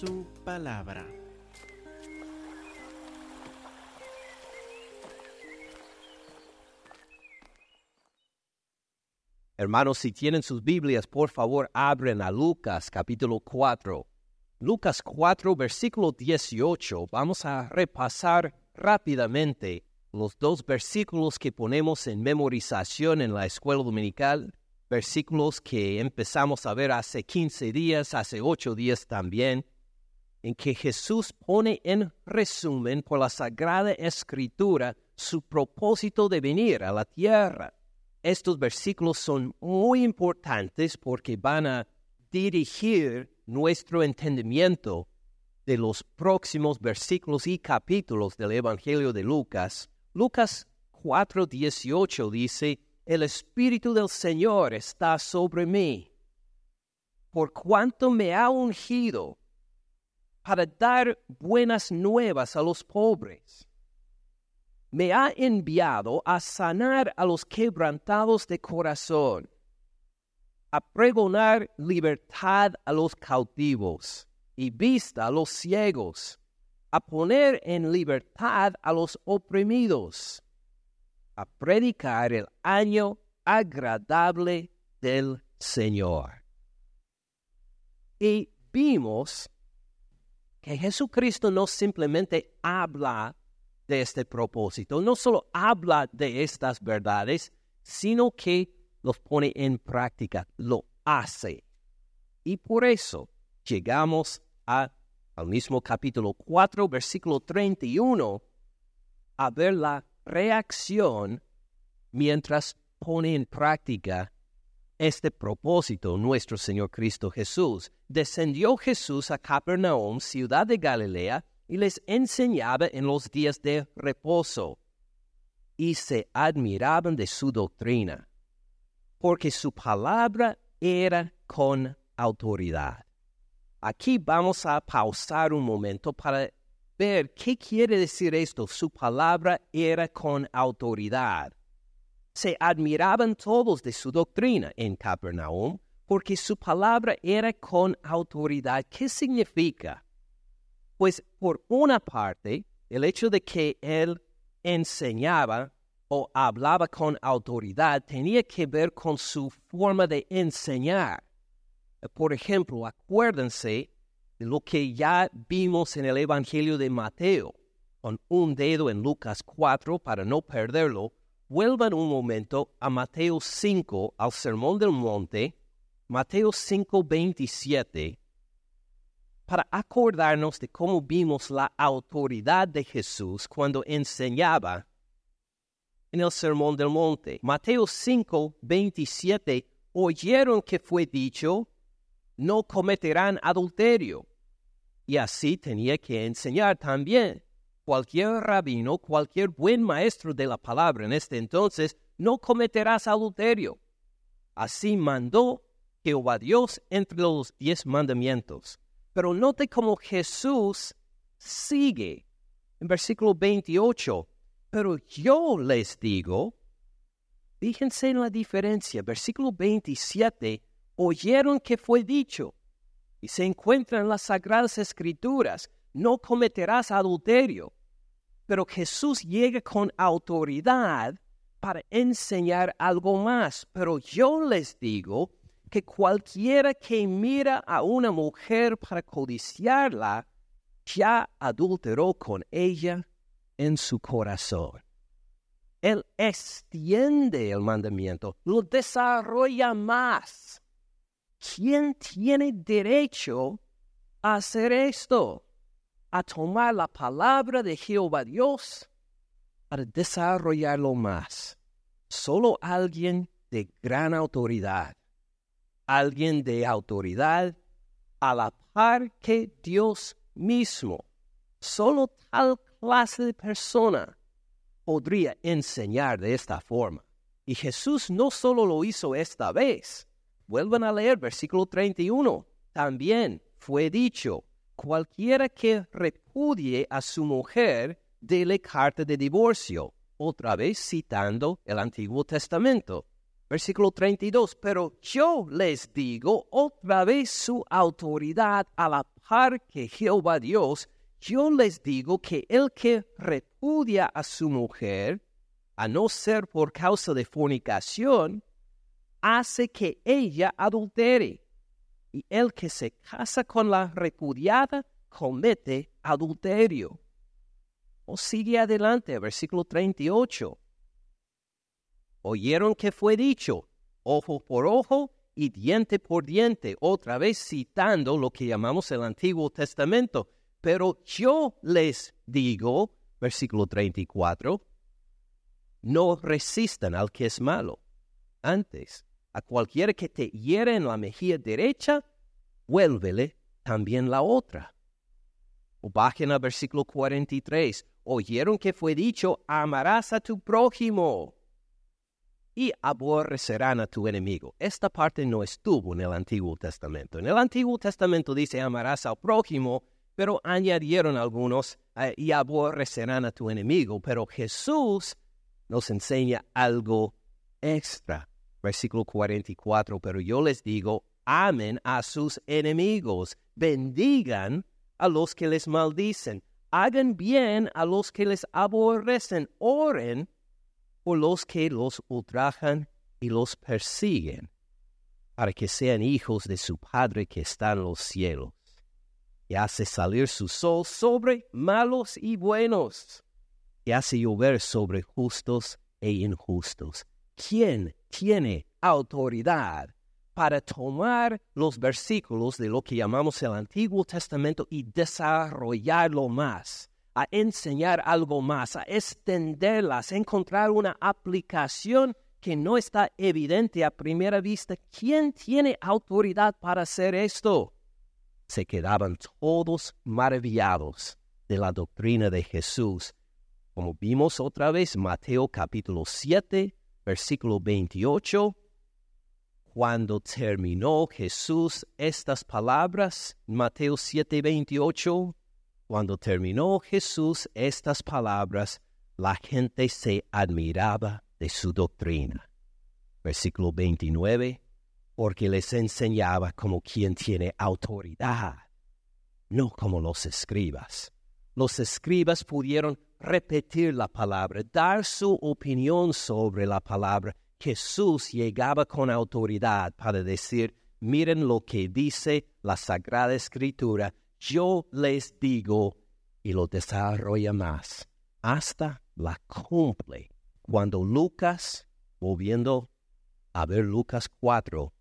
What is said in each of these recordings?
su palabra. Hermanos, si tienen sus Biblias, por favor, abren a Lucas capítulo 4. Lucas 4, versículo 18. Vamos a repasar rápidamente los dos versículos que ponemos en memorización en la escuela dominical, versículos que empezamos a ver hace 15 días, hace 8 días también, en que Jesús pone en resumen por la Sagrada Escritura su propósito de venir a la tierra estos versículos son muy importantes porque van a dirigir nuestro entendimiento de los próximos versículos y capítulos del Evangelio de Lucas. Lucas 4:18 dice, El Espíritu del Señor está sobre mí, por cuanto me ha ungido para dar buenas nuevas a los pobres me ha enviado a sanar a los quebrantados de corazón, a pregonar libertad a los cautivos y vista a los ciegos, a poner en libertad a los oprimidos, a predicar el año agradable del Señor. Y vimos que Jesucristo no simplemente habla de este propósito. No solo habla de estas verdades, sino que los pone en práctica, lo hace. Y por eso llegamos a, al mismo capítulo 4, versículo 31, a ver la reacción mientras pone en práctica este propósito nuestro Señor Cristo Jesús. Descendió Jesús a Capernaum, ciudad de Galilea, y les enseñaba en los días de reposo, y se admiraban de su doctrina, porque su palabra era con autoridad. Aquí vamos a pausar un momento para ver qué quiere decir esto. Su palabra era con autoridad. Se admiraban todos de su doctrina en Capernaum porque su palabra era con autoridad. ¿Qué significa? Pues por una parte, el hecho de que él enseñaba o hablaba con autoridad tenía que ver con su forma de enseñar. Por ejemplo, acuérdense de lo que ya vimos en el Evangelio de Mateo, con un dedo en Lucas 4 para no perderlo. Vuelvan un momento a Mateo 5, al Sermón del Monte, Mateo 5, 27 para acordarnos de cómo vimos la autoridad de Jesús cuando enseñaba en el Sermón del Monte. Mateo 5, 27, oyeron que fue dicho, no cometerán adulterio. Y así tenía que enseñar también. Cualquier rabino, cualquier buen maestro de la palabra en este entonces, no cometerás adulterio. Así mandó Jehová Dios entre los diez mandamientos. Pero note cómo Jesús sigue en versículo 28. Pero yo les digo, fíjense en la diferencia. Versículo 27, oyeron que fue dicho y se encuentra en las sagradas escrituras, no cometerás adulterio. Pero Jesús llega con autoridad para enseñar algo más. Pero yo les digo, que cualquiera que mira a una mujer para codiciarla, ya adulteró con ella en su corazón. Él extiende el mandamiento, lo desarrolla más. ¿Quién tiene derecho a hacer esto? A tomar la palabra de Jehová Dios para desarrollarlo más. Solo alguien de gran autoridad alguien de autoridad a la par que Dios mismo. Solo tal clase de persona podría enseñar de esta forma. Y Jesús no solo lo hizo esta vez. Vuelvan a leer versículo 31. También fue dicho, cualquiera que repudie a su mujer, dele carta de divorcio. Otra vez citando el Antiguo Testamento. Versículo 32, pero yo les digo otra vez su autoridad a la par que Jehová Dios, yo les digo que el que repudia a su mujer, a no ser por causa de fornicación, hace que ella adultere. Y el que se casa con la repudiada comete adulterio. O sigue adelante, versículo 38 oyeron que fue dicho, ojo por ojo y diente por diente, otra vez citando lo que llamamos el Antiguo Testamento. Pero yo les digo, versículo 34, no resistan al que es malo. Antes, a cualquiera que te hiere en la mejilla derecha, vuélvele también la otra. O bajen al versículo 43. Oyeron que fue dicho, amarás a tu prójimo y aborrecerán a tu enemigo. Esta parte no estuvo en el Antiguo Testamento. En el Antiguo Testamento dice amarás al prójimo, pero añadieron algunos eh, y aborrecerán a tu enemigo. Pero Jesús nos enseña algo extra. Versículo 44, pero yo les digo, amen a sus enemigos, bendigan a los que les maldicen, hagan bien a los que les aborrecen, oren por los que los ultrajan y los persiguen, para que sean hijos de su Padre que está en los cielos, y hace salir su sol sobre malos y buenos, y hace llover sobre justos e injustos. ¿Quién tiene autoridad para tomar los versículos de lo que llamamos el Antiguo Testamento y desarrollarlo más? a enseñar algo más, a extenderlas, a encontrar una aplicación que no está evidente a primera vista. ¿Quién tiene autoridad para hacer esto? Se quedaban todos maravillados de la doctrina de Jesús. Como vimos otra vez, Mateo capítulo 7, versículo 28, cuando terminó Jesús estas palabras, Mateo 7, 28, cuando terminó Jesús estas palabras, la gente se admiraba de su doctrina. Versículo 29, porque les enseñaba como quien tiene autoridad, no como los escribas. Los escribas pudieron repetir la palabra, dar su opinión sobre la palabra. Jesús llegaba con autoridad para decir, miren lo que dice la Sagrada Escritura, yo les digo, y lo desarrolla más, hasta la cumple. Cuando Lucas, volviendo a ver Lucas 4,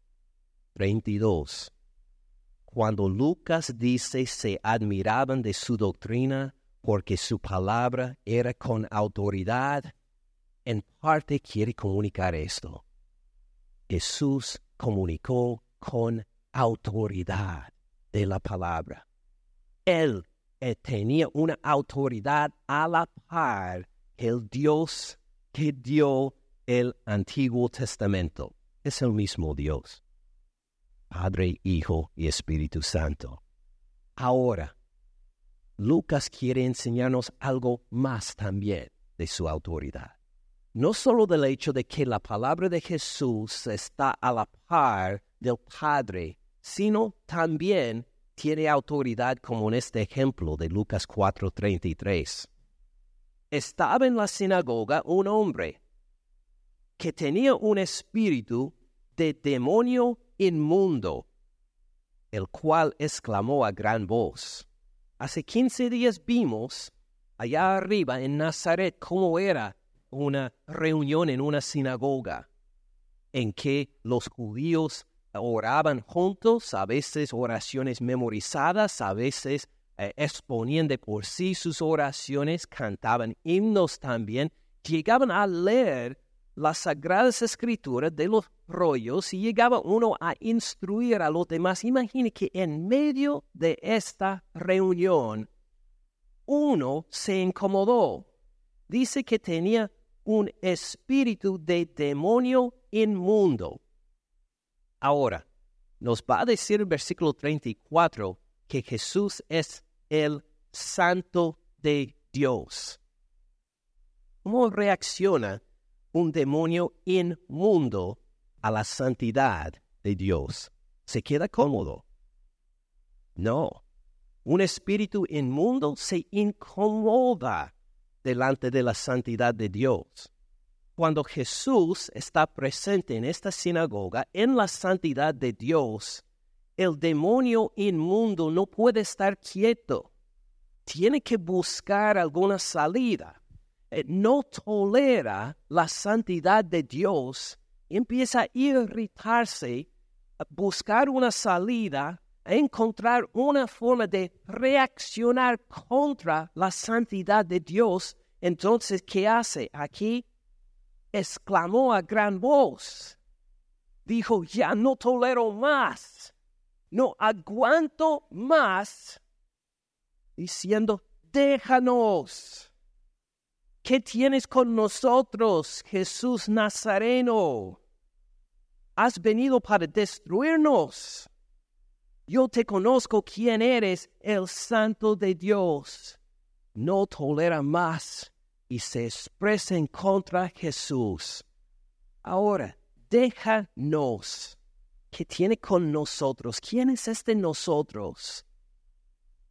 32, cuando Lucas dice se admiraban de su doctrina porque su palabra era con autoridad, en parte quiere comunicar esto. Jesús comunicó con autoridad de la palabra. Él eh, tenía una autoridad a la par que el Dios que dio el Antiguo Testamento. Es el mismo Dios. Padre, Hijo y Espíritu Santo. Ahora, Lucas quiere enseñarnos algo más también de su autoridad. No solo del hecho de que la palabra de Jesús está a la par del Padre, sino también tiene autoridad como en este ejemplo de Lucas 4:33. Estaba en la sinagoga un hombre que tenía un espíritu de demonio inmundo, el cual exclamó a gran voz. Hace quince días vimos allá arriba en Nazaret cómo era una reunión en una sinagoga en que los judíos oraban juntos, a veces oraciones memorizadas, a veces eh, exponían de por sí sus oraciones, cantaban himnos también, llegaban a leer las sagradas escrituras de los rollos y llegaba uno a instruir a los demás. Imagine que en medio de esta reunión uno se incomodó. Dice que tenía un espíritu de demonio inmundo. Ahora, nos va a decir el versículo 34 que Jesús es el santo de Dios. ¿Cómo reacciona un demonio inmundo a la santidad de Dios, se queda cómodo. No, un espíritu inmundo se incomoda delante de la santidad de Dios. Cuando Jesús está presente en esta sinagoga, en la santidad de Dios, el demonio inmundo no puede estar quieto. Tiene que buscar alguna salida. Eh, no tolera la santidad de Dios. Empieza a irritarse, a buscar una salida, a encontrar una forma de reaccionar contra la santidad de Dios. Entonces, ¿qué hace? Aquí exclamó a gran voz. Dijo, ya no tolero más, no aguanto más, diciendo, déjanos. ¿Qué tienes con nosotros, Jesús Nazareno? Has venido para destruirnos. Yo te conozco quién eres, el Santo de Dios. No tolera más y se expresen contra Jesús. Ahora, déjanos. ¿Qué tiene con nosotros? ¿Quién es este nosotros?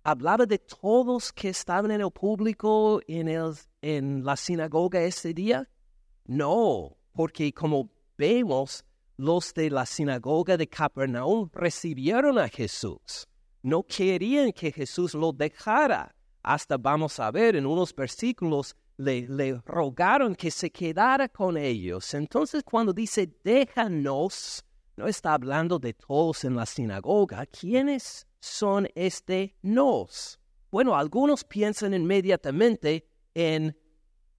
¿Hablaba de todos que estaban en el público en, el, en la sinagoga ese día? No, porque como vemos, los de la sinagoga de Capernaum recibieron a Jesús. No querían que Jesús lo dejara. Hasta vamos a ver en unos versículos le, rogaron que se quedara con ellos. Entonces cuando dice déjanos, no está hablando de todos en la sinagoga. ¿Quiénes son este nos? Bueno, algunos piensan inmediatamente en,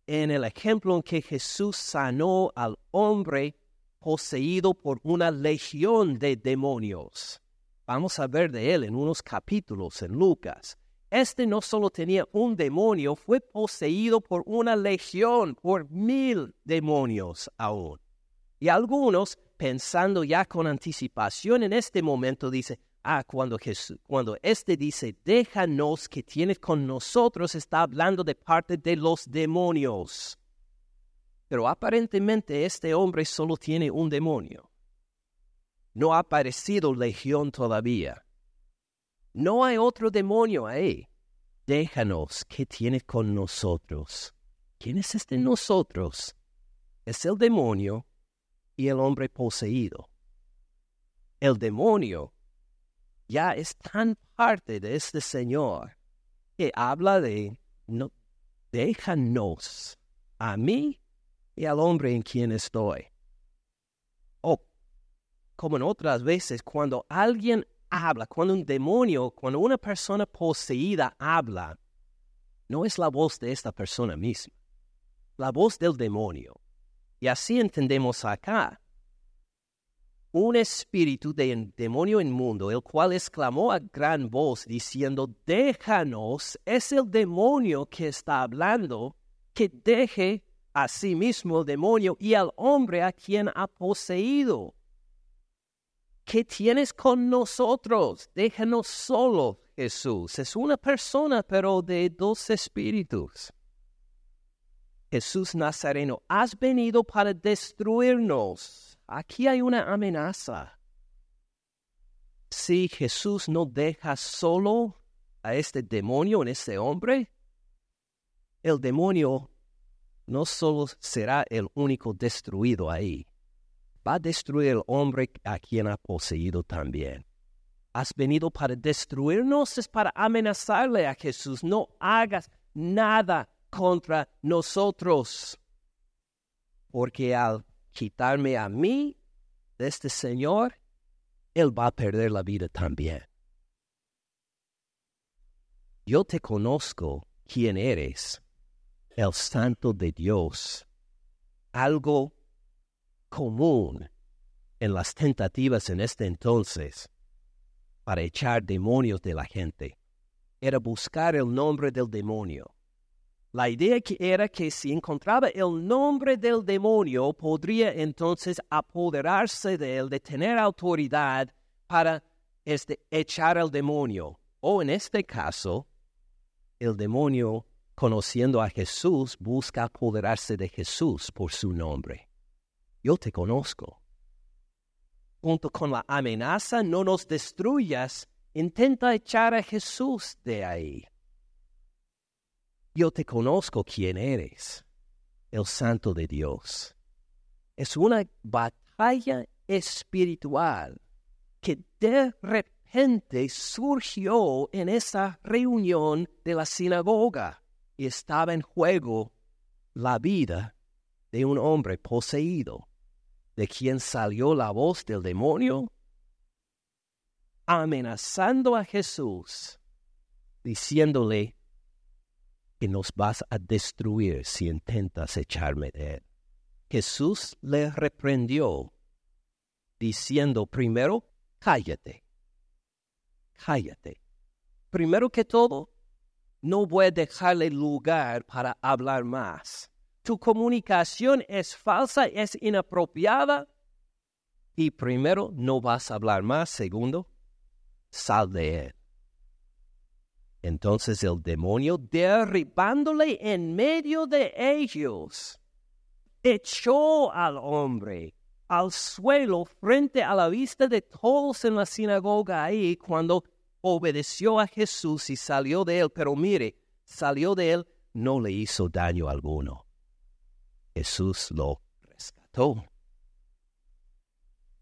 en el ejemplo en que Jesús sanó al hombre poseído por una legión de demonios. Vamos a ver de él en unos capítulos en Lucas. Este no solo tenía un demonio, fue poseído por una legión, por mil demonios aún. Y algunos, pensando ya con anticipación en este momento, dice, ah, cuando Jesús, cuando este dice, déjanos que tienes con nosotros, está hablando de parte de los demonios. Pero aparentemente este hombre solo tiene un demonio. No ha aparecido legión todavía. No hay otro demonio ahí. Déjanos que tienes con nosotros. ¿Quién es este nosotros? Es el demonio y el hombre poseído. El demonio ya es tan parte de este Señor que habla de, no, déjanos a mí y al hombre en quien estoy. O, como en otras veces, cuando alguien habla, cuando un demonio, cuando una persona poseída habla, no es la voz de esta persona misma, la voz del demonio. Y así entendemos acá. Un espíritu de demonio inmundo, el cual exclamó a gran voz diciendo, déjanos, es el demonio que está hablando, que deje a sí mismo el demonio y al hombre a quien ha poseído. ¿qué tienes con nosotros? Déjanos solo, Jesús. Es una persona, pero de dos espíritus. Jesús Nazareno, has venido para destruirnos. Aquí hay una amenaza. Si Jesús no deja solo a este demonio en este hombre, el demonio no solo será el único destruido ahí, va a destruir el hombre a quien ha poseído también. Has venido para destruirnos, es para amenazarle a Jesús. No hagas nada contra nosotros. Porque al quitarme a mí de este Señor, Él va a perder la vida también. Yo te conozco quién eres, el Santo de Dios. Algo común en las tentativas en este entonces para echar demonios de la gente era buscar el nombre del demonio. La idea era que si encontraba el nombre del demonio, podría entonces apoderarse de él, de tener autoridad para este, echar al demonio. O en este caso, el demonio, conociendo a Jesús, busca apoderarse de Jesús por su nombre yo te conozco. junto con la amenaza, no nos destruyas, intenta echar a Jesús de ahí. Yo te conozco quién eres, el Santo de Dios. Es una batalla espiritual que de repente surgió en esa reunión de la sinagoga y estaba en juego la vida de un hombre poseído, de quien salió la voz del demonio, amenazando a Jesús, diciéndole que nos vas a destruir si intentas echarme de él. Jesús le reprendió, diciendo primero, cállate, cállate. Primero que todo, no voy a dejarle lugar para hablar más. Tu comunicación es falsa, es inapropiada. Y primero, no vas a hablar más. Segundo, sal de él. Entonces el demonio, derribándole en medio de ellos, echó al hombre al suelo frente a la vista de todos en la sinagoga ahí cuando obedeció a Jesús y salió de él, pero mire, salió de él, no le hizo daño alguno. Jesús lo rescató.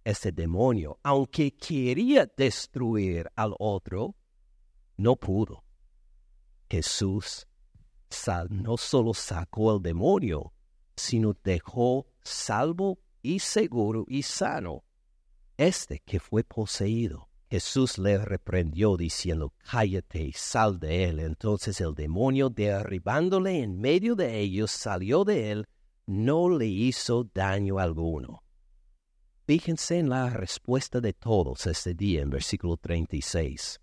Ese demonio, aunque quería destruir al otro, no pudo. Jesús no solo sacó al demonio, sino dejó salvo y seguro y sano este que fue poseído. Jesús le reprendió diciendo, cállate y sal de él. Entonces el demonio, derribándole en medio de ellos, salió de él, no le hizo daño alguno. Fíjense en la respuesta de todos este día en versículo 36.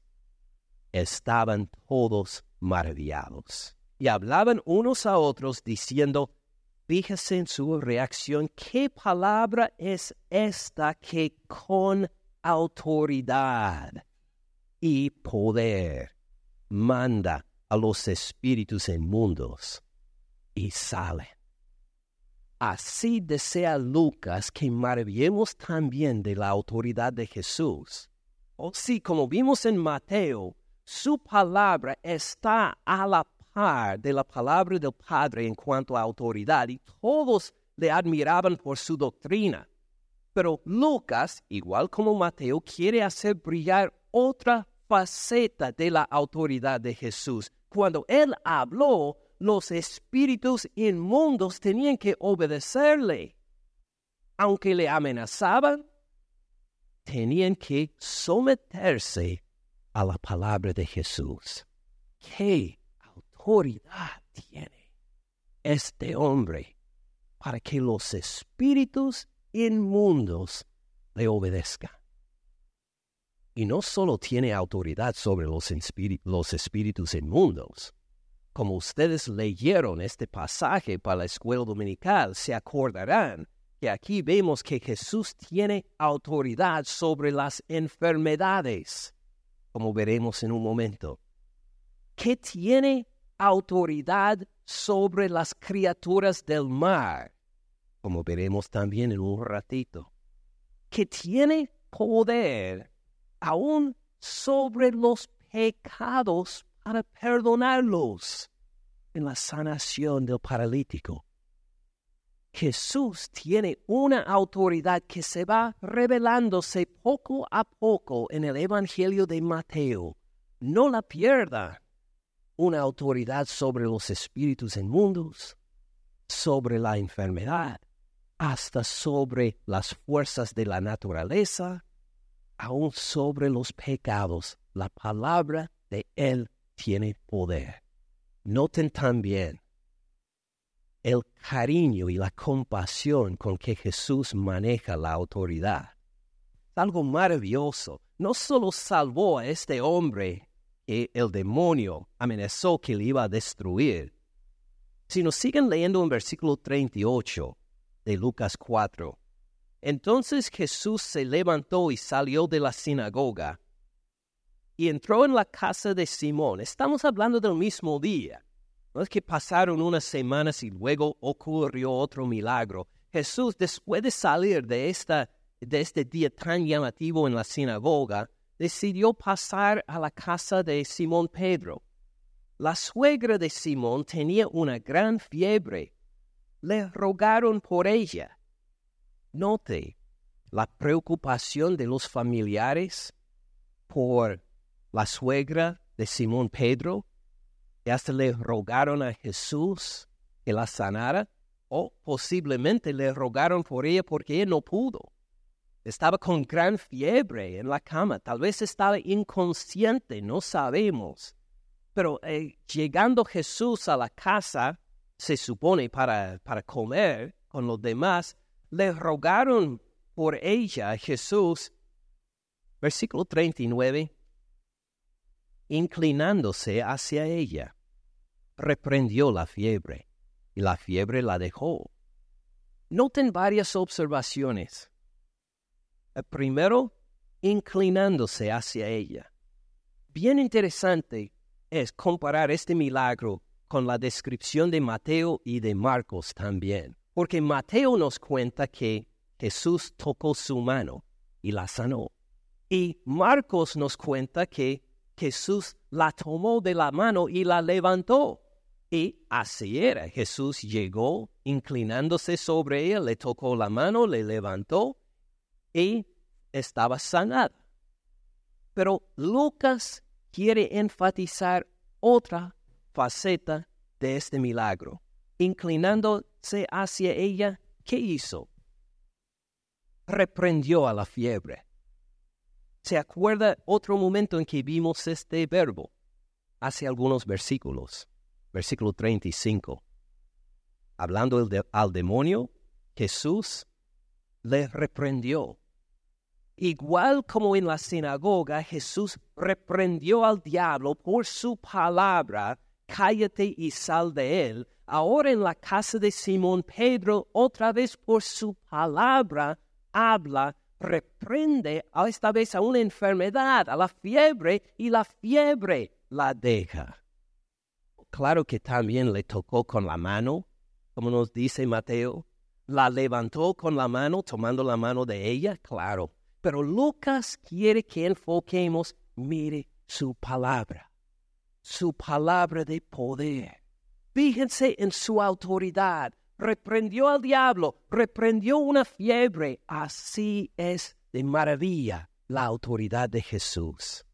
Estaban todos maravillados y hablaban unos a otros diciendo, fíjese en su reacción, ¿qué palabra es esta que con autoridad y poder manda a los espíritus inmundos y sale? Así desea Lucas que maravillemos también de la autoridad de Jesús. O sí, como vimos en Mateo, su palabra está a la de la palabra del Padre en cuanto a autoridad y todos le admiraban por su doctrina. Pero Lucas, igual como Mateo, quiere hacer brillar otra faceta de la autoridad de Jesús. Cuando él habló, los espíritus inmundos tenían que obedecerle. Aunque le amenazaban, tenían que someterse a la palabra de Jesús. ¿Qué autoridad tiene este hombre para que los espíritus inmundos le obedezcan. Y no solo tiene autoridad sobre los, los espíritus inmundos, como ustedes leyeron este pasaje para la escuela dominical, se acordarán que aquí vemos que Jesús tiene autoridad sobre las enfermedades, como veremos en un momento. ¿Qué tiene autoridad sobre las criaturas del mar, como veremos también en un ratito, que tiene poder aún sobre los pecados para perdonarlos en la sanación del paralítico. Jesús tiene una autoridad que se va revelándose poco a poco en el Evangelio de Mateo. No la pierda una autoridad sobre los espíritus inmundos, sobre la enfermedad, hasta sobre las fuerzas de la naturaleza, aún sobre los pecados. La palabra de Él tiene poder. Noten también el cariño y la compasión con que Jesús maneja la autoridad. Algo maravilloso. No solo salvó a este hombre que el demonio amenazó que le iba a destruir. Si nos siguen leyendo en versículo 38 de Lucas 4, entonces Jesús se levantó y salió de la sinagoga y entró en la casa de Simón. Estamos hablando del mismo día. No es que pasaron unas semanas y luego ocurrió otro milagro. Jesús, después de salir de esta de este día tan llamativo en la sinagoga, decidió pasar a la casa de Simón Pedro. La suegra de Simón tenía una gran fiebre. Le rogaron por ella. Note la preocupación de los familiares por la suegra de Simón Pedro, y hasta le rogaron a Jesús que la sanara, o posiblemente le rogaron por ella porque ella no pudo. Estaba con gran fiebre en la cama, tal vez estaba inconsciente, no sabemos. Pero eh, llegando Jesús a la casa, se supone para, para comer con los demás, le rogaron por ella a Jesús. Versículo 39. Inclinándose hacia ella, reprendió la fiebre y la fiebre la dejó. Noten varias observaciones. primero, inclinándose hacia ella. Bien interesante es comparar este milagro con la descripción de Mateo y de Marcos también, porque Mateo nos cuenta que Jesús tocó su mano y la sanó. Y Marcos nos cuenta que Jesús la tomó de la mano y la levantó. Y así era. Jesús llegó inclinándose sobre ella, le tocó la mano, le levantó y estaba sanada. Pero Lucas quiere enfatizar otra faceta de este milagro. Inclinándose hacia ella, ¿qué hizo? Reprendió a la fiebre. ¿Se acuerda otro momento en que vimos este verbo? Hace algunos versículos versículo 35. Hablando al demonio, Jesús le reprendió. Igual como en la sinagoga Jesús reprendió al diablo por su palabra, cállate y sal de él, ahora en la casa de Simón Pedro, otra vez por su palabra, habla, reprende a esta vez a una enfermedad, a la fiebre, y la fiebre la deja. Claro que también le tocó con la mano, como nos dice Mateo. La levantó con la mano, tomando la mano de ella, claro. Pero Lucas quiere que enfoquemos, mire su palabra, su palabra de poder. Fíjense en su autoridad. Reprendió al diablo, reprendió una fiebre. Así es de maravilla la autoridad de Jesús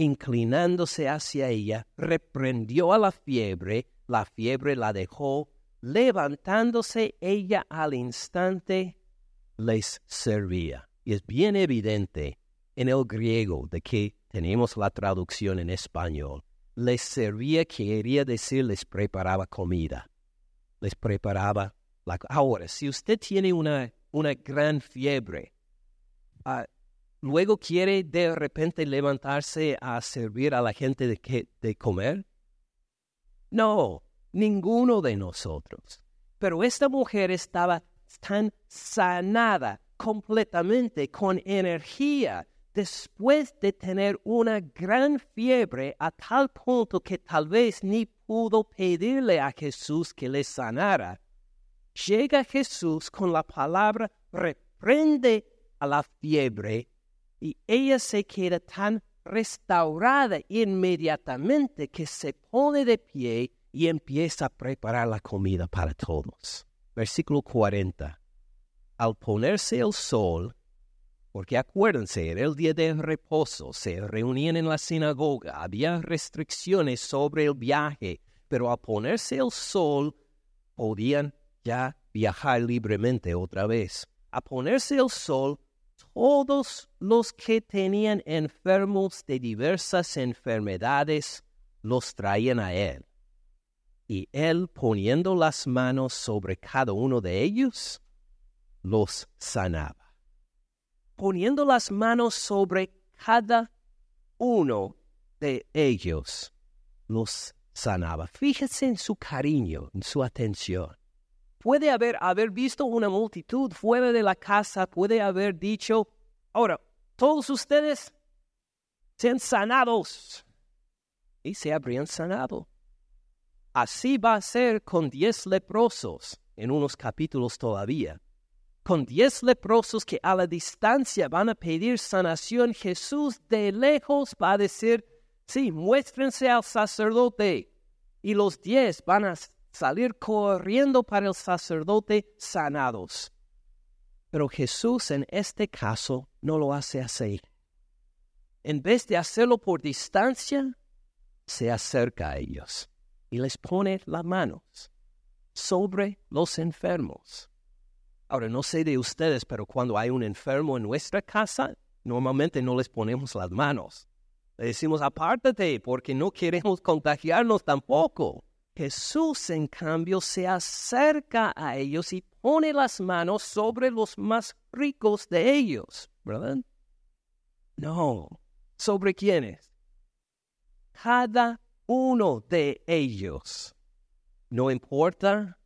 inclinándose hacia ella, reprendió a la fiebre, la fiebre la dejó, levantándose ella al instante, les servía. Y es bien evidente en el griego de que tenemos la traducción en español. Les servía quería decir les preparaba comida. Les preparaba la... Ahora, si usted tiene una, una gran fiebre, uh, luego quiere de repente levantarse a servir a la gente de, de comer? No, ninguno de nosotros. Pero esta mujer estaba tan sanada completamente con energía después de tener una gran fiebre a tal punto que tal vez ni pudo pedirle a Jesús que le sanara. Llega Jesús con la palabra, reprende a la fiebre y ella se queda tan restaurada inmediatamente que se pone de pie y empieza a preparar la comida para todos. Versículo 40. Al ponerse el sol, porque acuérdense, era el día de reposo, se reunían en la sinagoga, había restricciones sobre el viaje, pero al ponerse el sol podían ya viajar libremente otra vez. A ponerse el sol, todos los que tenían enfermos de diversas enfermedades los traían a él. Y él poniendo las manos sobre cada uno de ellos, los sanaba. Poniendo las manos sobre cada uno de ellos, los sanaba. Fíjese en su cariño, en su atención puede haber, haber visto una multitud fuera de la casa, puede haber dicho, ahora, todos ustedes sean sanados. Y se habrían sanado. Así va a ser con diez leprosos en unos capítulos todavía. Con diez leprosos que a la distancia van a pedir sanación, Jesús de lejos va a decir, sí, muéstrense al sacerdote. Y los diez van a salir corriendo para el sacerdote sanados. Pero Jesús en este caso no lo hace así. En vez de hacerlo por distancia, se acerca a ellos y les pone las manos sobre los enfermos. Ahora, no sé de ustedes, pero cuando hay un enfermo en nuestra casa, normalmente no les ponemos las manos. Le decimos, apártate, porque no queremos contagiarnos tampoco. Jesús, en cambio, se acerca a ellos y pone las manos sobre los más ricos de ellos, ¿verdad? No. ¿Sobre quiénes? Cada uno de ellos. No importa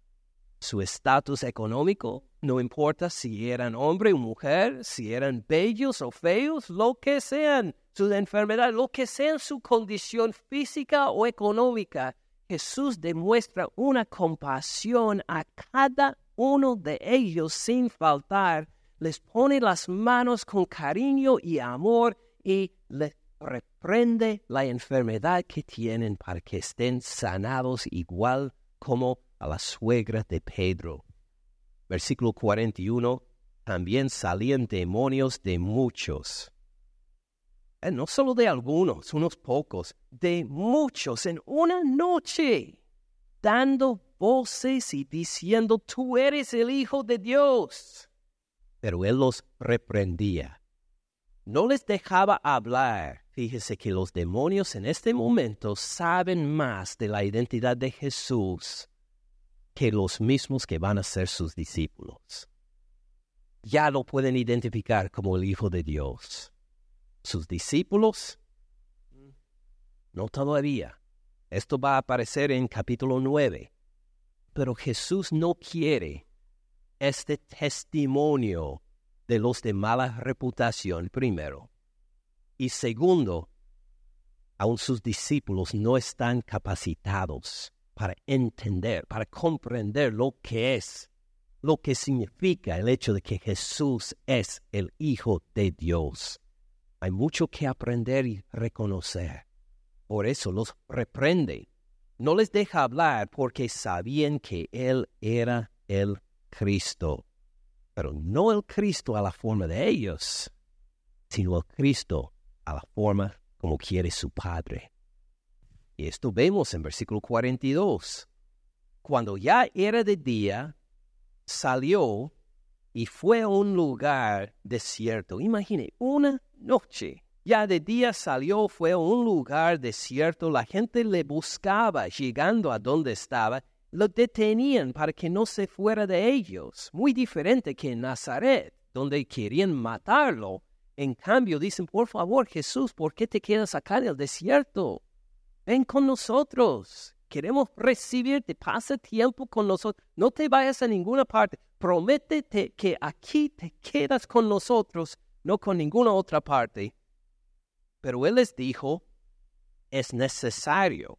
su estatus económico, no importa si eran hombre o mujer, si eran bellos o feos, lo que sean, su enfermedad, lo que sea su condición física o económica, Jesús demuestra una compasión a cada uno de ellos sin faltar, les pone las manos con cariño y amor y les reprende la enfermedad que tienen para que estén sanados igual como a la suegra de Pedro. Versículo 41, también salían demonios de muchos. Eh, no solo de algunos, unos pocos, de muchos en una noche, dando voces y diciendo, tú eres el Hijo de Dios. Pero él los reprendía. No les dejaba hablar. Fíjese que los demonios en este momento saben más de la identidad de Jesús que los mismos que van a ser sus discípulos. Ya lo pueden identificar como el Hijo de Dios. Sus discípulos, no todavía. Esto va a aparecer en capítulo 9. Pero Jesús no quiere este testimonio de los de mala reputación primero. Y segundo, aun sus discípulos no están capacitados para entender, para comprender lo que es, lo que significa el hecho de que Jesús es el Hijo de Dios. Hay mucho que aprender y reconocer. Por eso los reprende. No les deja hablar porque sabían que Él era el Cristo. Pero no el Cristo a la forma de ellos, sino el Cristo a la forma como quiere su Padre. Y esto vemos en versículo 42. Cuando ya era de día, salió y fue a un lugar desierto. Imagine, una noche. Ya de día salió, fue a un lugar desierto. La gente le buscaba, llegando a donde estaba. Lo detenían para que no se fuera de ellos. Muy diferente que en Nazaret, donde querían matarlo. En cambio, dicen, por favor, Jesús, ¿por qué te quedas acá en el desierto? Ven con nosotros. Queremos recibirte, pasa tiempo con nosotros. No te vayas a ninguna parte. Prométete que aquí te quedas con nosotros, no con ninguna otra parte. Pero él les dijo, es necesario,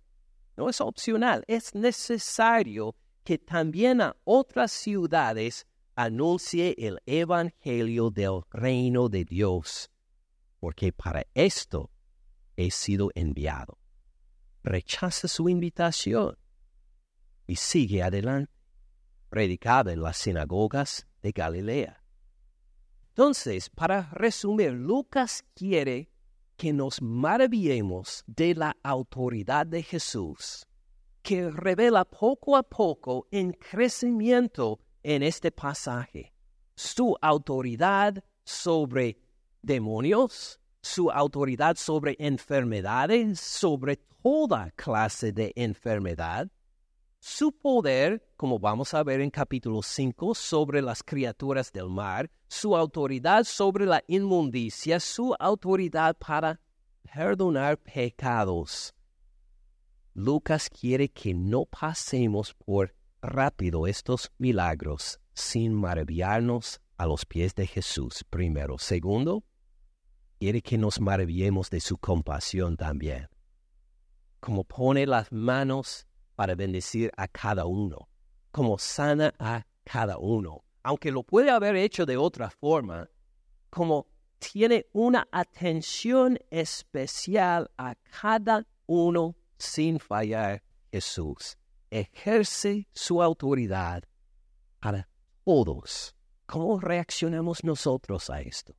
no es opcional, es necesario que también a otras ciudades anuncie el Evangelio del reino de Dios, porque para esto he sido enviado rechaza su invitación y sigue adelante. Predicaba en las sinagogas de Galilea. Entonces, para resumir, Lucas quiere que nos maravillemos de la autoridad de Jesús, que revela poco a poco en crecimiento en este pasaje. Su autoridad sobre demonios, su autoridad sobre enfermedades, sobre toda clase de enfermedad, su poder, como vamos a ver en capítulo 5, sobre las criaturas del mar, su autoridad sobre la inmundicia, su autoridad para perdonar pecados. Lucas quiere que no pasemos por rápido estos milagros sin maravillarnos a los pies de Jesús primero. Segundo, quiere que nos maravillemos de su compasión también, como pone las manos para bendecir a cada uno, como sana a cada uno, aunque lo puede haber hecho de otra forma, como tiene una atención especial a cada uno sin fallar Jesús. Ejerce su autoridad para todos. ¿Cómo reaccionamos nosotros a esto?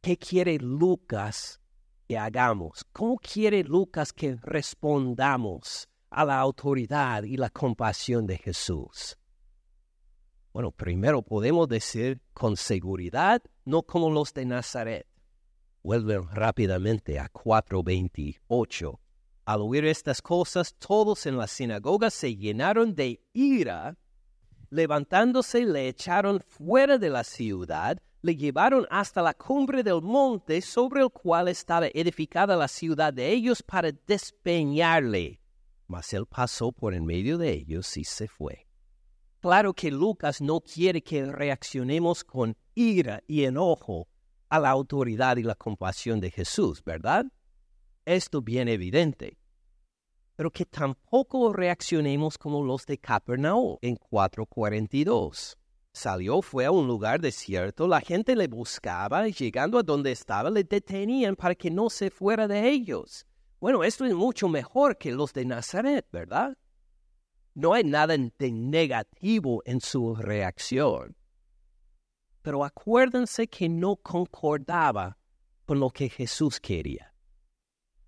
¿Qué quiere Lucas que hagamos? ¿Cómo quiere Lucas que respondamos a la autoridad y la compasión de Jesús? Bueno, primero podemos decir con seguridad, no como los de Nazaret. Vuelven rápidamente a 428. Al oír estas cosas, todos en la sinagoga se llenaron de ira. Levantándose, le echaron fuera de la ciudad, le llevaron hasta la cumbre del monte sobre el cual estaba edificada la ciudad de ellos para despeñarle. Mas él pasó por en medio de ellos y se fue. Claro que Lucas no quiere que reaccionemos con ira y enojo a la autoridad y la compasión de Jesús, ¿verdad? Esto bien evidente. Pero que tampoco reaccionemos como los de Capernaum en 442. Salió, fue a un lugar desierto, la gente le buscaba y llegando a donde estaba le detenían para que no se fuera de ellos. Bueno, esto es mucho mejor que los de Nazaret, ¿verdad? No hay nada de negativo en su reacción. Pero acuérdense que no concordaba con lo que Jesús quería.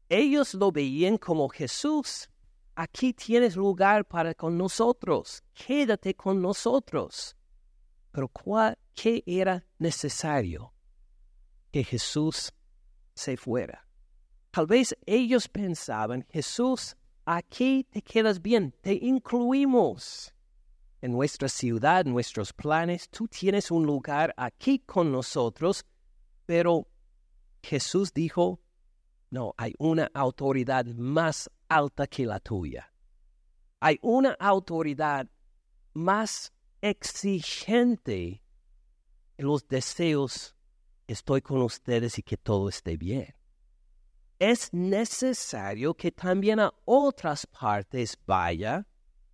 Ellos lo veían como Jesús, aquí tienes lugar para con nosotros, quédate con nosotros. Pero ¿cuál, ¿qué era necesario? Que Jesús se fuera. Tal vez ellos pensaban, Jesús, aquí te quedas bien, te incluimos en nuestra ciudad, nuestros planes, tú tienes un lugar aquí con nosotros, pero Jesús dijo, no, hay una autoridad más alta que la tuya. Hay una autoridad más exigente en los deseos, estoy con ustedes y que todo esté bien es necesario que también a otras partes vaya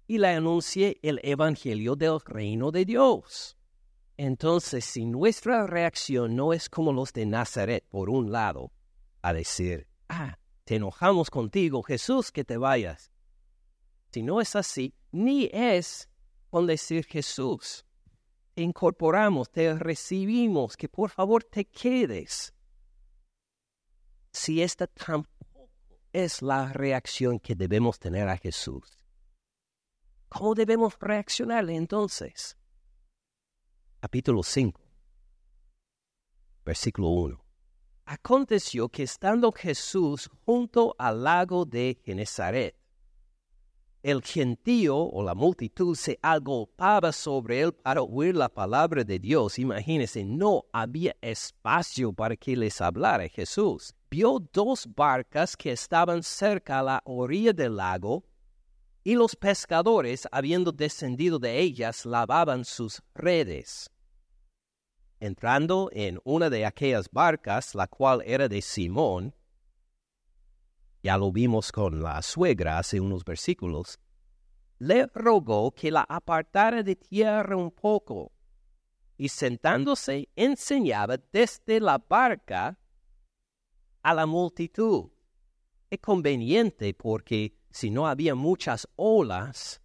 y le anuncie el Evangelio del reino de Dios. Entonces, si nuestra reacción no es como los de Nazaret, por un lado, a decir, ah, te enojamos contigo, Jesús, que te vayas. Si no es así, ni es con decir Jesús, te incorporamos, te recibimos, que por favor te quedes si esta tampoco es la reacción que debemos tener a Jesús? ¿Cómo debemos reaccionarle entonces? Capítulo 5, versículo 1. Aconteció que estando Jesús junto al lago de Genezaret, el gentío o la multitud se agolpaba sobre él para oír la palabra de Dios. Imagínense, no había espacio para que les hablara Jesús. Vio dos barcas que estaban cerca a la orilla del lago, y los pescadores, habiendo descendido de ellas, lavaban sus redes. Entrando en una de aquellas barcas, la cual era de Simón, ya lo vimos con la suegra hace unos versículos, le rogó que la apartara de tierra un poco, y sentándose enseñaba desde la barca a la multitud. Es conveniente porque si no había muchas olas,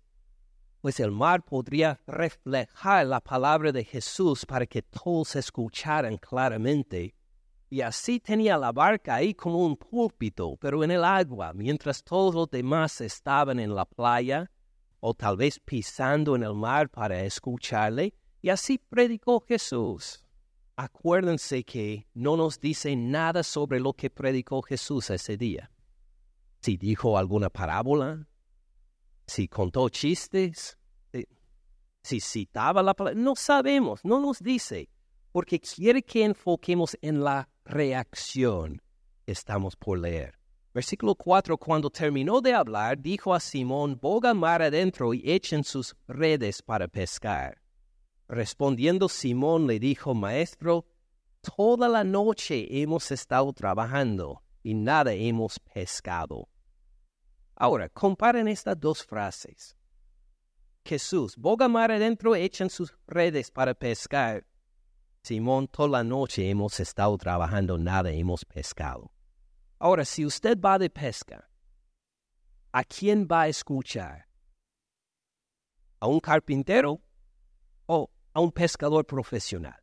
pues el mar podría reflejar la palabra de Jesús para que todos escucharan claramente y así tenía la barca ahí como un púlpito, pero en el agua, mientras todos los demás estaban en la playa o tal vez pisando en el mar para escucharle, y así predicó Jesús. Acuérdense que no nos dice nada sobre lo que predicó Jesús ese día. Si dijo alguna parábola, si contó chistes, si citaba la palabra, no sabemos, no nos dice, porque quiere que enfoquemos en la reacción estamos por leer. Versículo 4, cuando terminó de hablar, dijo a Simón, boga mar adentro y echen sus redes para pescar. Respondiendo Simón le dijo, Maestro, toda la noche hemos estado trabajando y nada hemos pescado. Ahora, comparen estas dos frases. Jesús, boga mar adentro, echan sus redes para pescar. Simón, toda la noche hemos estado trabajando, nada hemos pescado. Ahora, si usted va de pesca, ¿a quién va a escuchar? ¿A un carpintero o a un pescador profesional?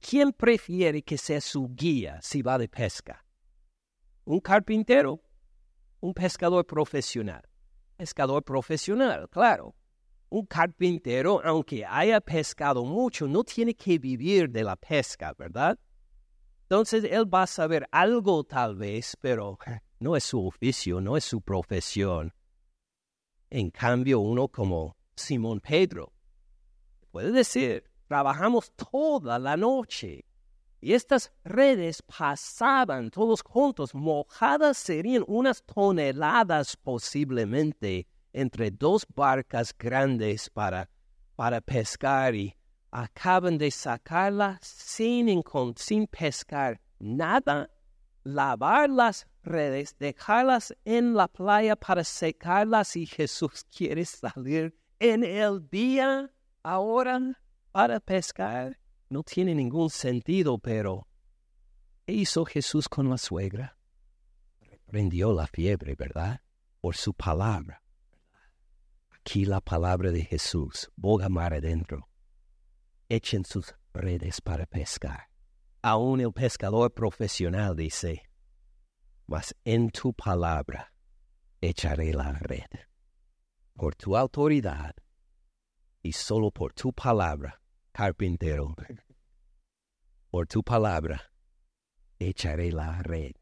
¿Quién prefiere que sea su guía si va de pesca? ¿Un carpintero? ¿Un pescador profesional? Pescador profesional, claro. Un carpintero, aunque haya pescado mucho, no tiene que vivir de la pesca, ¿verdad? Entonces él va a saber algo tal vez, pero no es su oficio, no es su profesión. En cambio, uno como Simón Pedro puede decir, trabajamos toda la noche. Y estas redes pasaban todos juntos, mojadas serían unas toneladas posiblemente entre dos barcas grandes para, para pescar y acaban de sacarlas sin, sin pescar nada, lavar las redes, dejarlas en la playa para secarlas y Jesús quiere salir en el día ahora para pescar. No tiene ningún sentido, pero ¿qué hizo Jesús con la suegra? Reprendió la fiebre, ¿verdad? Por su palabra. Aquí la palabra de Jesús, boga mar adentro. Echen sus redes para pescar. Aún el pescador profesional dice, mas en tu palabra echaré la red. Por tu autoridad y solo por tu palabra, carpintero, por tu palabra echaré la red.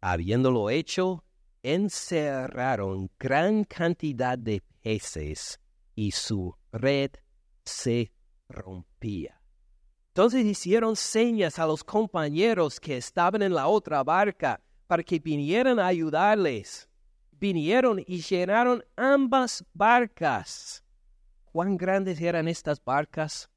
Habiéndolo hecho, encerraron gran cantidad de peces y su red se rompía. Entonces hicieron señas a los compañeros que estaban en la otra barca para que vinieran a ayudarles. Vinieron y llenaron ambas barcas. ¿Cuán grandes eran estas barcas?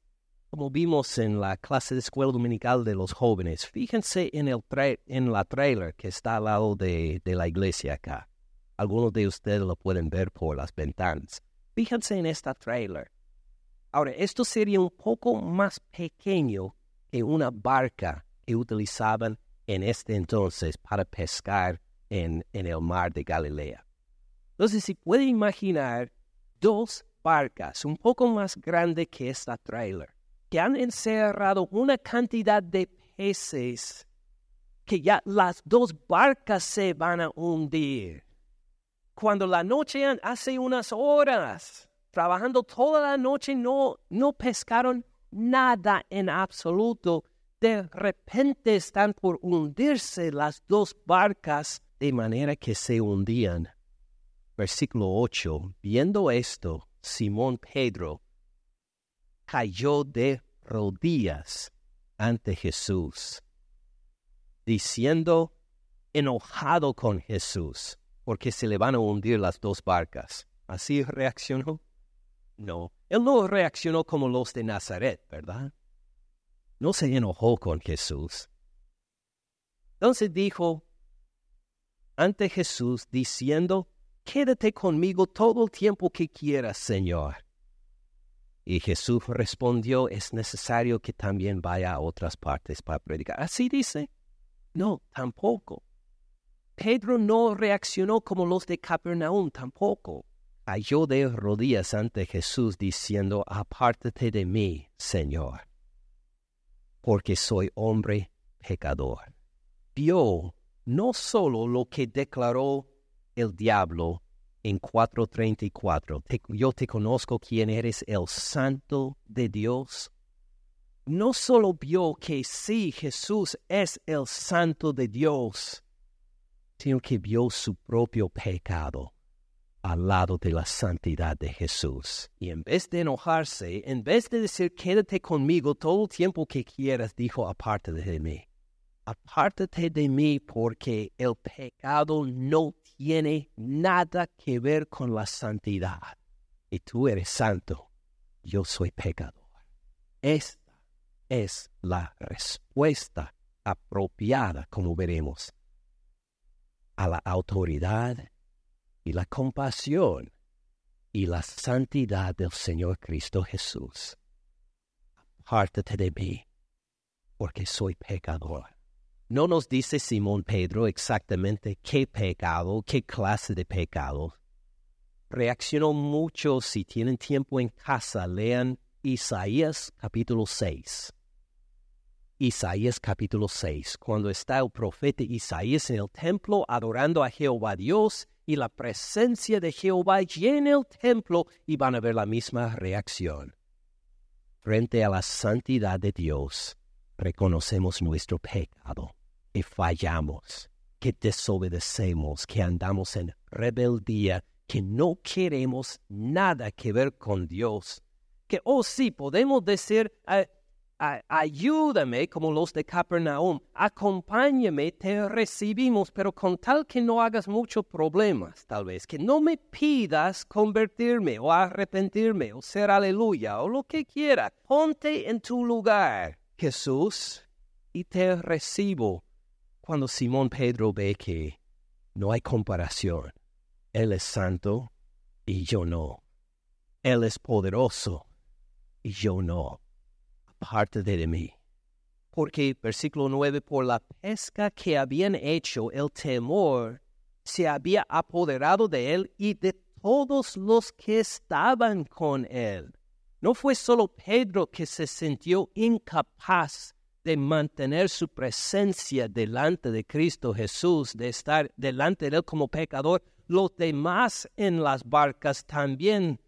Como vimos en la clase de escuela dominical de los jóvenes, fíjense en, el en la trailer que está al lado de, de la iglesia acá. Algunos de ustedes lo pueden ver por las ventanas. Fíjense en esta trailer. Ahora, esto sería un poco más pequeño que una barca que utilizaban en este entonces para pescar en, en el mar de Galilea. Entonces, si puede imaginar dos barcas un poco más grandes que esta trailer, que han encerrado una cantidad de peces que ya las dos barcas se van a hundir. Cuando la noche hace unas horas, trabajando toda la noche, no, no pescaron nada en absoluto de repente están por hundirse las dos barcas de manera que se hundían. Versículo 8. Viendo esto, Simón Pedro cayó de rodillas ante Jesús, diciendo, enojado con Jesús, porque se le van a hundir las dos barcas. ¿Así reaccionó? No, él no reaccionó como los de Nazaret, ¿verdad? no se enojó con Jesús. Entonces dijo ante Jesús diciendo, Quédate conmigo todo el tiempo que quieras, Señor. Y Jesús respondió, es necesario que también vaya a otras partes para predicar. Así dice. No, tampoco. Pedro no reaccionó como los de Capernaum, tampoco. Cayó de rodillas ante Jesús diciendo, apártate de mí, Señor porque soy hombre pecador. Vio no solo lo que declaró el diablo en 4.34, yo te conozco quién eres, el santo de Dios. No solo vio que sí, Jesús es el santo de Dios, sino que vio su propio pecado al lado de la santidad de Jesús. Y en vez de enojarse, en vez de decir, quédate conmigo todo el tiempo que quieras, dijo, apártate de mí. Apártate de mí porque el pecado no tiene nada que ver con la santidad. Y tú eres santo, yo soy pecador. Esta es la respuesta apropiada, como veremos, a la autoridad y la compasión y la santidad del Señor Cristo Jesús. Apártate de mí, porque soy pecador. No nos dice Simón Pedro exactamente qué pecado, qué clase de pecado. Reaccionó mucho. Si tienen tiempo en casa, lean Isaías capítulo 6. Isaías capítulo 6, cuando está el profeta Isaías en el templo adorando a Jehová Dios y la presencia de Jehová llena el templo y van a ver la misma reacción. Frente a la santidad de Dios, reconocemos nuestro pecado y fallamos, que desobedecemos, que andamos en rebeldía, que no queremos nada que ver con Dios. Que, oh sí, podemos decir, ayúdame como los de Capernaum, acompáñame, te recibimos, pero con tal que no hagas muchos problemas, tal vez, que no me pidas convertirme o arrepentirme o ser aleluya o lo que quiera. Ponte en tu lugar, Jesús, y te recibo. Cuando Simón Pedro ve que no hay comparación, Él es santo y yo no. Él es poderoso y yo no aparte de mí. Porque, versículo 9, por la pesca que habían hecho, el temor se había apoderado de él y de todos los que estaban con él. No fue solo Pedro que se sintió incapaz de mantener su presencia delante de Cristo Jesús, de estar delante de él como pecador, los demás en las barcas también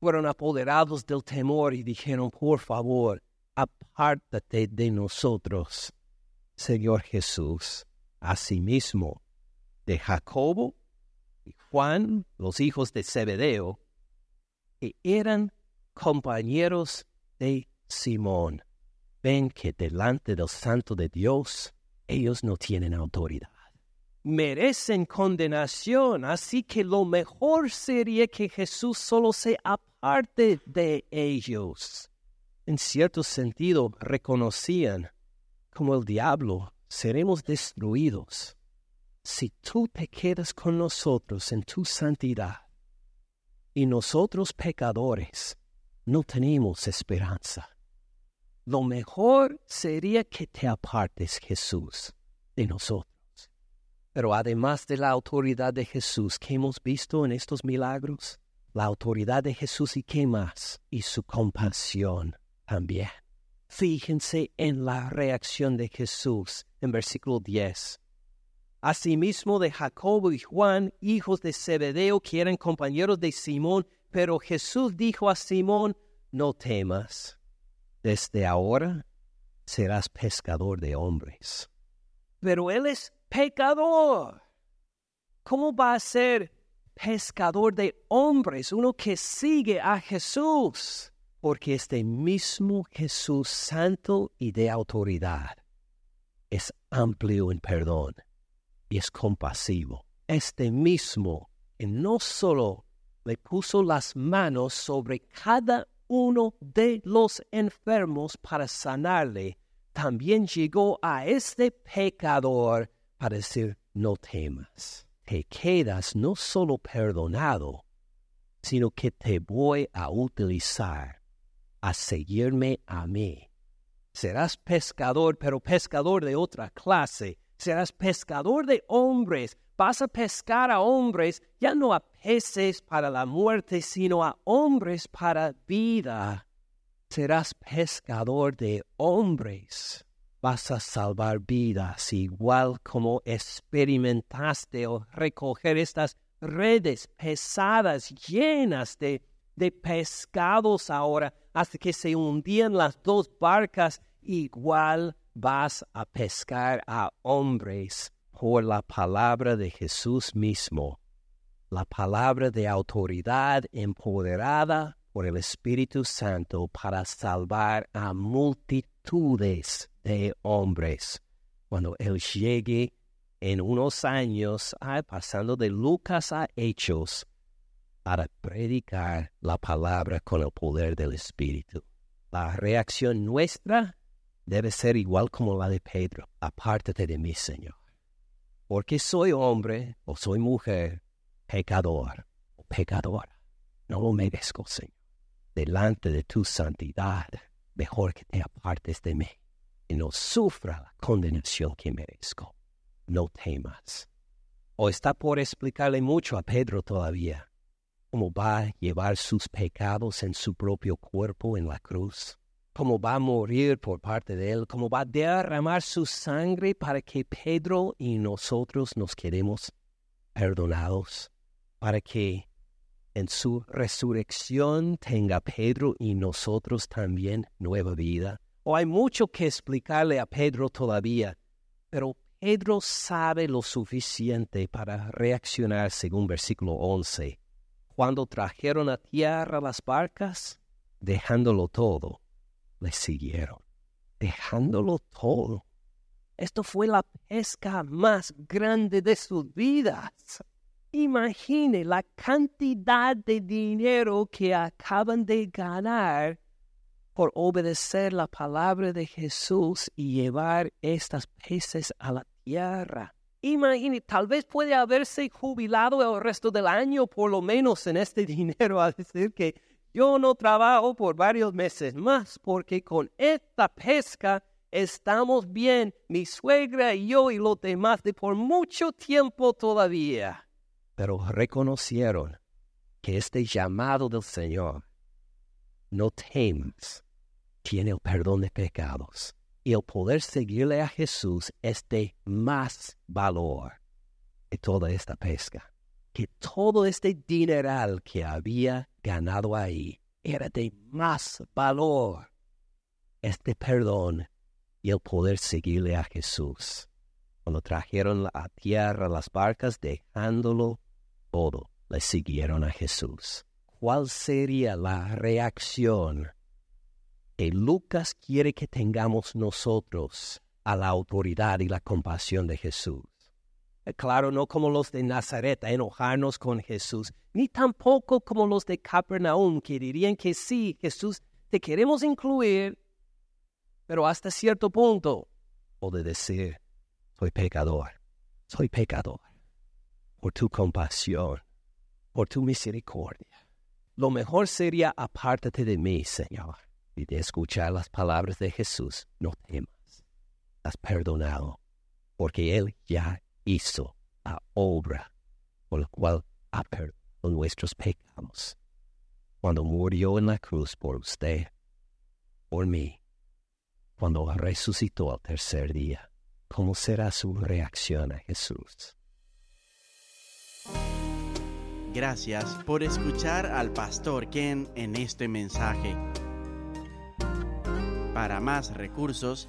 fueron apoderados del temor y dijeron, por favor, apártate de nosotros, Señor Jesús. Asimismo, de Jacobo y Juan, los hijos de Zebedeo, que eran compañeros de Simón. Ven que delante del Santo de Dios ellos no tienen autoridad. Merecen condenación, así que lo mejor sería que Jesús solo se aparte de ellos en cierto sentido reconocían como el diablo seremos destruidos si tú te quedas con nosotros en tu santidad. Y nosotros pecadores no tenemos esperanza. Lo mejor sería que te apartes, Jesús, de nosotros. Pero además de la autoridad de Jesús que hemos visto en estos milagros, la autoridad de Jesús y qué más, y su compasión también. Fíjense en la reacción de Jesús en versículo 10. Asimismo de Jacobo y Juan, hijos de Zebedeo, que eran compañeros de Simón, pero Jesús dijo a Simón, no temas, desde ahora serás pescador de hombres. Pero él es pecador. ¿Cómo va a ser pescador de hombres, uno que sigue a Jesús? porque este mismo Jesús santo y de autoridad es amplio en perdón y es compasivo. Este mismo que no solo le puso las manos sobre cada uno de los enfermos para sanarle, también llegó a este pecador para decir, no temas, te quedas no solo perdonado, sino que te voy a utilizar a seguirme a mí. Serás pescador, pero pescador de otra clase. Serás pescador de hombres. Vas a pescar a hombres, ya no a peces para la muerte, sino a hombres para vida. Serás pescador de hombres. Vas a salvar vidas igual como experimentaste o recoger estas redes pesadas llenas de de pescados ahora hasta que se hundían las dos barcas, igual vas a pescar a hombres por la palabra de Jesús mismo, la palabra de autoridad empoderada por el Espíritu Santo para salvar a multitudes de hombres. Cuando Él llegue en unos años, pasando de Lucas a Hechos, para predicar la palabra con el poder del Espíritu. La reacción nuestra debe ser igual como la de Pedro. Apártate de mí, Señor. Porque soy hombre o soy mujer, pecador o pecadora. No lo merezco, Señor. Delante de tu santidad, mejor que te apartes de mí y no sufra la condenación que merezco. No temas. O está por explicarle mucho a Pedro todavía cómo va a llevar sus pecados en su propio cuerpo en la cruz, cómo va a morir por parte de él, cómo va a derramar su sangre para que Pedro y nosotros nos quedemos perdonados, para que en su resurrección tenga Pedro y nosotros también nueva vida. O hay mucho que explicarle a Pedro todavía, pero Pedro sabe lo suficiente para reaccionar según versículo 11. Cuando trajeron a tierra las barcas, dejándolo todo, le siguieron. Dejándolo todo. Esto fue la pesca más grande de sus vidas. Imagine la cantidad de dinero que acaban de ganar por obedecer la palabra de Jesús y llevar estas peces a la tierra. Imagine, tal vez puede haberse jubilado el resto del año por lo menos en este dinero, a decir que yo no trabajo por varios meses más porque con esta pesca estamos bien, mi suegra y yo y los demás de por mucho tiempo todavía. Pero reconocieron que este llamado del Señor, no temas, tiene el perdón de pecados. Y el poder seguirle a Jesús es de más valor que toda esta pesca. Que todo este dineral que había ganado ahí era de más valor. Este perdón y el poder seguirle a Jesús. Cuando trajeron a tierra las barcas, dejándolo todo, le siguieron a Jesús. ¿Cuál sería la reacción que Lucas quiere que tengamos nosotros a la autoridad y la compasión de Jesús. Eh, claro, no como los de Nazaret a enojarnos con Jesús, ni tampoco como los de Capernaum que dirían que sí, Jesús, te queremos incluir, pero hasta cierto punto, o de decir, soy pecador, soy pecador, por tu compasión, por tu misericordia. Lo mejor sería apártate de mí, Señor y de escuchar las palabras de Jesús, no temas, has perdonado, porque Él ya hizo la obra por la cual ha perdonado nuestros pecados. Cuando murió en la cruz por usted, por mí, cuando resucitó al tercer día, ¿cómo será su reacción a Jesús? Gracias por escuchar al pastor Ken en este mensaje. Para más recursos,